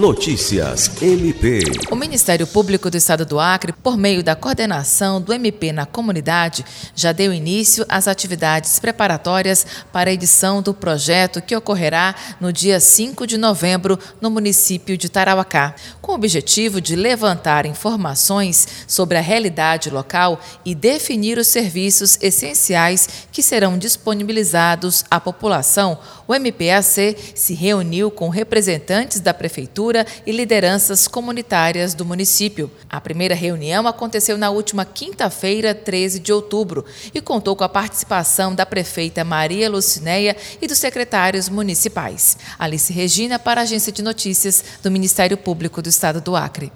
Notícias MP. O Ministério Público do Estado do Acre, por meio da coordenação do MP na comunidade, já deu início às atividades preparatórias para a edição do projeto que ocorrerá no dia 5 de novembro no município de Tarauacá, com o objetivo de levantar informações sobre a realidade local e definir os serviços essenciais que serão disponibilizados à população. O MPAC se reuniu com representantes da prefeitura e lideranças comunitárias do município. A primeira reunião aconteceu na última quinta-feira, 13 de outubro, e contou com a participação da prefeita Maria Lucinéia e dos secretários municipais. Alice Regina para a Agência de Notícias do Ministério Público do Estado do Acre.